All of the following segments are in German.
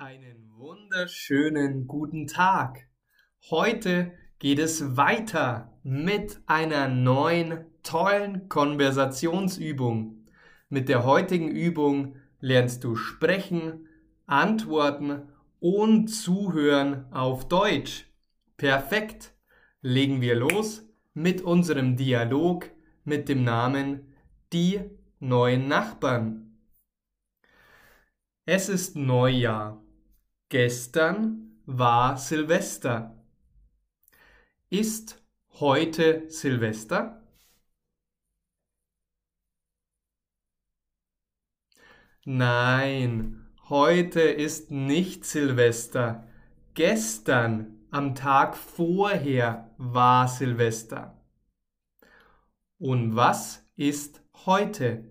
Einen wunderschönen guten Tag. Heute geht es weiter mit einer neuen tollen Konversationsübung. Mit der heutigen Übung lernst du sprechen, antworten und zuhören auf Deutsch. Perfekt. Legen wir los mit unserem Dialog mit dem Namen Die neuen Nachbarn. Es ist Neujahr. Gestern war Silvester. Ist heute Silvester? Nein, heute ist nicht Silvester. Gestern, am Tag vorher, war Silvester. Und was ist heute?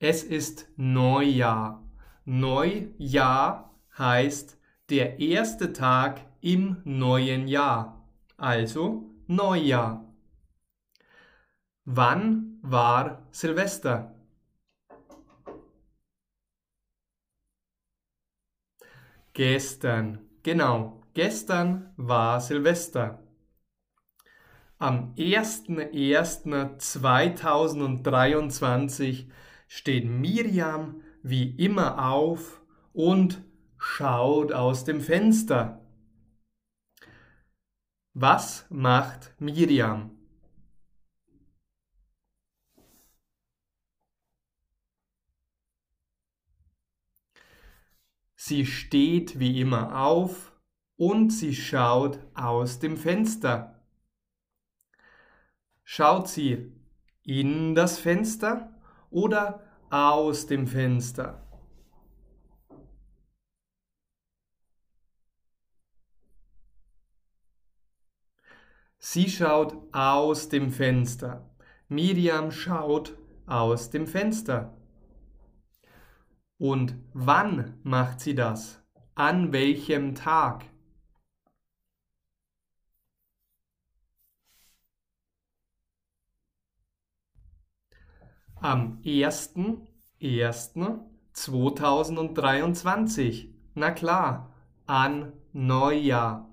Es ist Neujahr. Neujahr heißt der erste Tag im neuen Jahr. Also Neujahr. Wann war Silvester? Gestern. Genau, gestern war Silvester. Am 01.01.2023 steht Miriam wie immer auf und schaut aus dem Fenster. Was macht Miriam? Sie steht wie immer auf und sie schaut aus dem Fenster. Schaut sie in das Fenster oder aus dem Fenster. Sie schaut aus dem Fenster. Miriam schaut aus dem Fenster. Und wann macht sie das? An welchem Tag? Am 1.1.2023. Na klar, an Neujahr.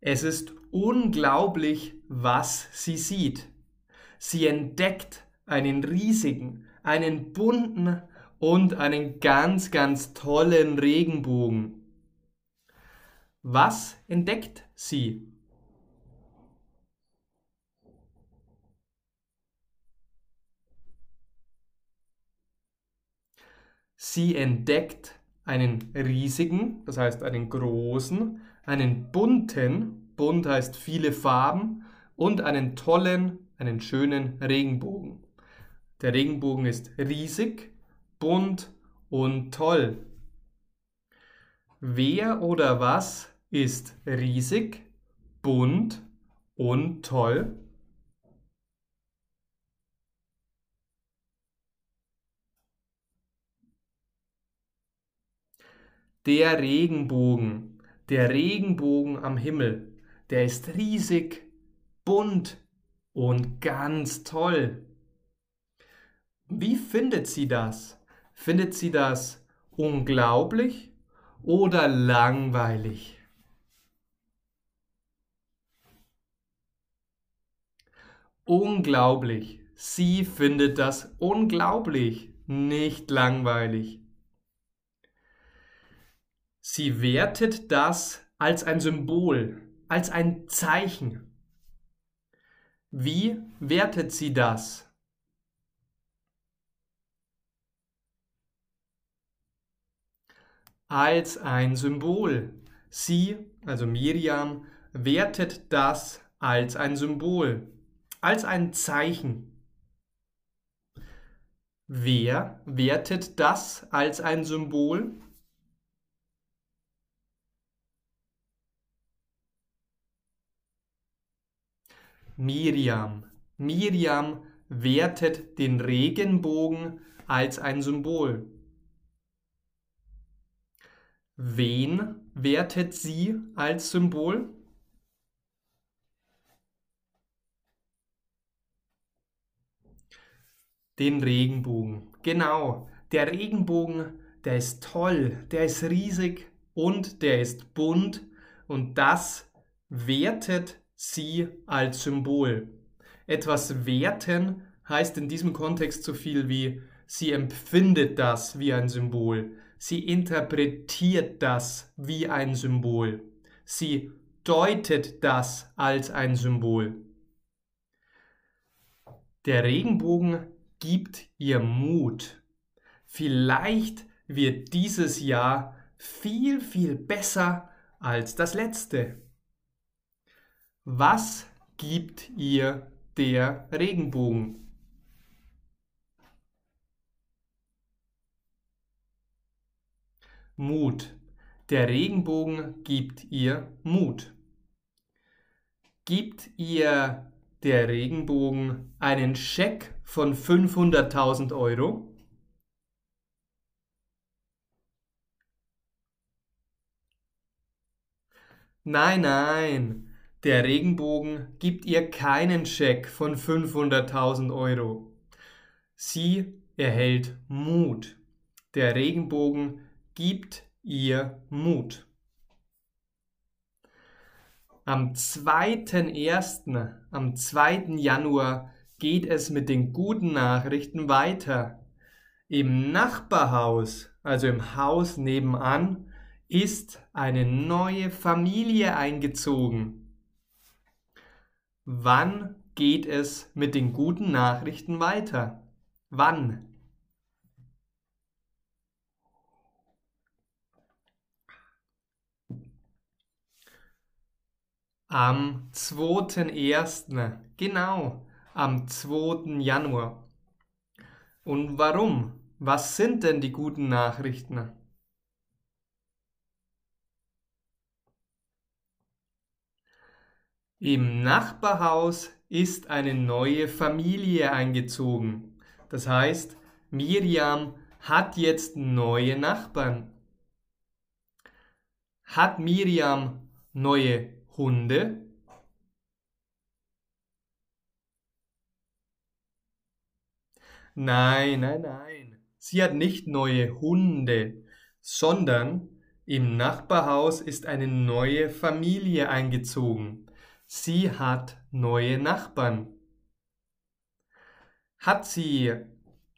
Es ist unglaublich, was sie sieht. Sie entdeckt einen riesigen, einen bunten und einen ganz, ganz tollen Regenbogen. Was entdeckt sie? Sie entdeckt einen riesigen, das heißt einen großen, einen bunten, bunt heißt viele Farben, und einen tollen, einen schönen Regenbogen. Der Regenbogen ist riesig, bunt und toll. Wer oder was ist riesig, bunt und toll? Der Regenbogen, der Regenbogen am Himmel, der ist riesig, bunt und ganz toll. Wie findet sie das? Findet sie das unglaublich oder langweilig? Unglaublich. Sie findet das unglaublich, nicht langweilig. Sie wertet das als ein Symbol, als ein Zeichen. Wie wertet sie das? Als ein Symbol. Sie, also Miriam, wertet das als ein Symbol, als ein Zeichen. Wer wertet das als ein Symbol? Miriam. Miriam wertet den Regenbogen als ein Symbol. Wen wertet sie als Symbol? Den Regenbogen. Genau, der Regenbogen, der ist toll, der ist riesig und der ist bunt und das wertet sie als Symbol. Etwas werten heißt in diesem Kontext so viel wie sie empfindet das wie ein Symbol, sie interpretiert das wie ein Symbol, sie deutet das als ein Symbol. Der Regenbogen gibt ihr Mut. Vielleicht wird dieses Jahr viel, viel besser als das letzte. Was gibt ihr der Regenbogen? Mut. Der Regenbogen gibt ihr Mut. Gibt ihr der Regenbogen einen Scheck von 500.000 Euro? Nein, nein, der Regenbogen gibt ihr keinen Scheck von 500.000 Euro. Sie erhält Mut. Der Regenbogen gibt ihr Mut. Am 2.1., am 2. Januar geht es mit den guten Nachrichten weiter. Im Nachbarhaus, also im Haus nebenan, ist eine neue Familie eingezogen. Wann geht es mit den guten Nachrichten weiter? Wann? Am 2.1. Genau, am 2. Januar. Und warum? Was sind denn die guten Nachrichten? Im Nachbarhaus ist eine neue Familie eingezogen. Das heißt, Miriam hat jetzt neue Nachbarn. Hat Miriam neue Hunde? Nein, nein, nein. Sie hat nicht neue Hunde, sondern im Nachbarhaus ist eine neue Familie eingezogen. Sie hat neue Nachbarn. Hat sie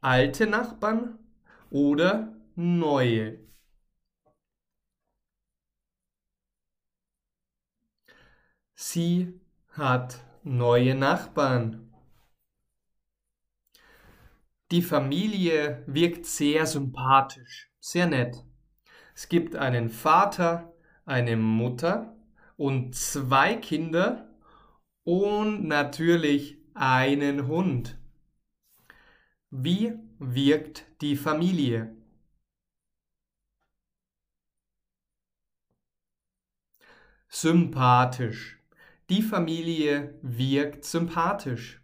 alte Nachbarn oder neue? Sie hat neue Nachbarn. Die Familie wirkt sehr sympathisch, sehr nett. Es gibt einen Vater, eine Mutter und zwei Kinder und natürlich einen Hund. Wie wirkt die Familie? Sympathisch. Die Familie wirkt sympathisch.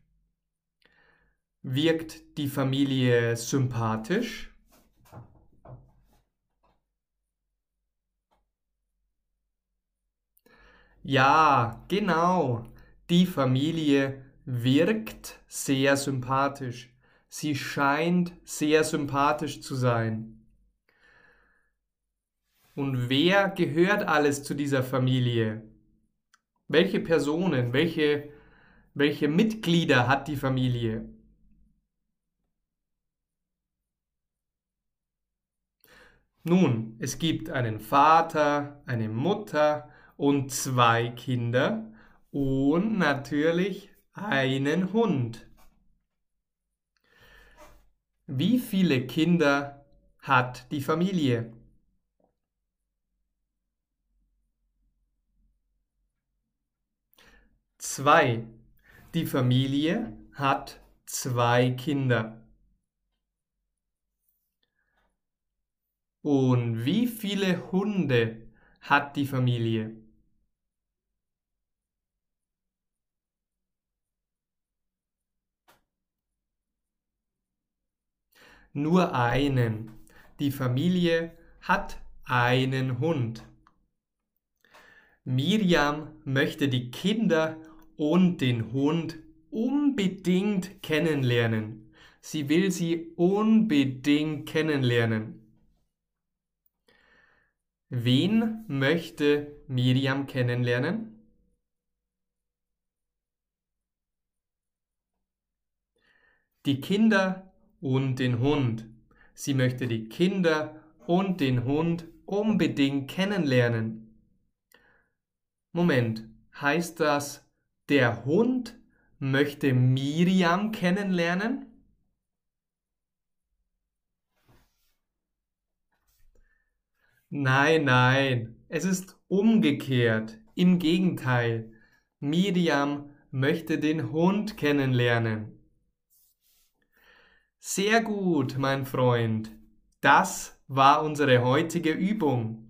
Wirkt die Familie sympathisch? Ja, genau. Die Familie wirkt sehr sympathisch. Sie scheint sehr sympathisch zu sein. Und wer gehört alles zu dieser Familie? Welche Personen, welche, welche Mitglieder hat die Familie? Nun, es gibt einen Vater, eine Mutter und zwei Kinder und natürlich einen Hund. Wie viele Kinder hat die Familie? Zwei. Die Familie hat zwei Kinder. Und wie viele Hunde hat die Familie? Nur einen. Die Familie hat einen Hund. Miriam möchte die Kinder und den Hund unbedingt kennenlernen. Sie will sie unbedingt kennenlernen. Wen möchte Miriam kennenlernen? Die Kinder und den Hund. Sie möchte die Kinder und den Hund unbedingt kennenlernen. Moment, heißt das, der Hund möchte Miriam kennenlernen? Nein, nein, es ist umgekehrt. Im Gegenteil, Miriam möchte den Hund kennenlernen. Sehr gut, mein Freund. Das war unsere heutige Übung.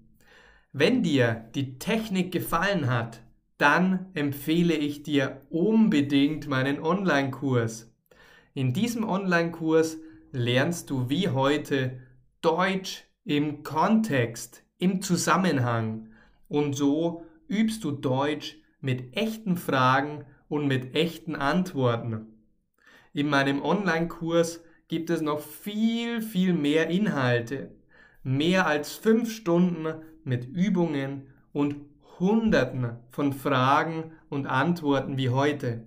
Wenn dir die Technik gefallen hat, dann empfehle ich dir unbedingt meinen Online-Kurs. In diesem Online-Kurs lernst du wie heute Deutsch im Kontext, im Zusammenhang und so übst du Deutsch mit echten Fragen und mit echten Antworten. In meinem Online-Kurs gibt es noch viel, viel mehr Inhalte. Mehr als fünf Stunden mit Übungen und Hunderten von Fragen und Antworten wie heute.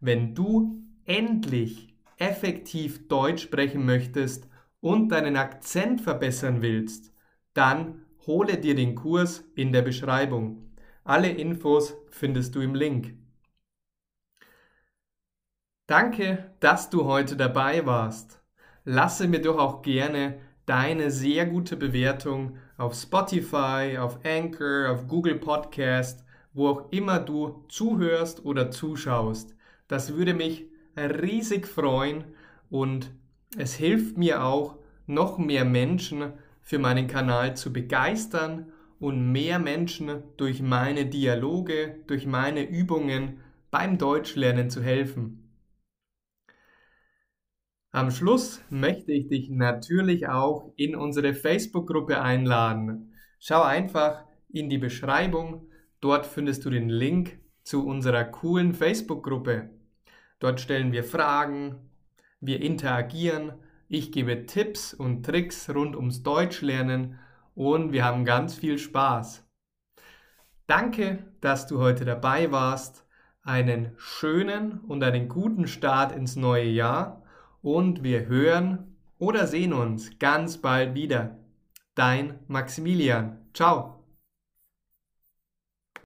Wenn du endlich effektiv Deutsch sprechen möchtest und deinen Akzent verbessern willst, dann hole dir den Kurs in der Beschreibung. Alle Infos findest du im Link. Danke, dass du heute dabei warst. Lasse mir doch auch gerne deine sehr gute Bewertung auf Spotify, auf Anchor, auf Google Podcast, wo auch immer du zuhörst oder zuschaust. Das würde mich riesig freuen und es hilft mir auch, noch mehr Menschen für meinen Kanal zu begeistern und mehr Menschen durch meine Dialoge, durch meine Übungen beim Deutschlernen zu helfen. Am Schluss möchte ich dich natürlich auch in unsere Facebook-Gruppe einladen. Schau einfach in die Beschreibung, dort findest du den Link zu unserer coolen Facebook-Gruppe. Dort stellen wir Fragen, wir interagieren, ich gebe Tipps und Tricks rund ums Deutschlernen und wir haben ganz viel Spaß. Danke, dass du heute dabei warst. Einen schönen und einen guten Start ins neue Jahr und wir hören oder sehen uns ganz bald wieder. Dein Maximilian. Ciao.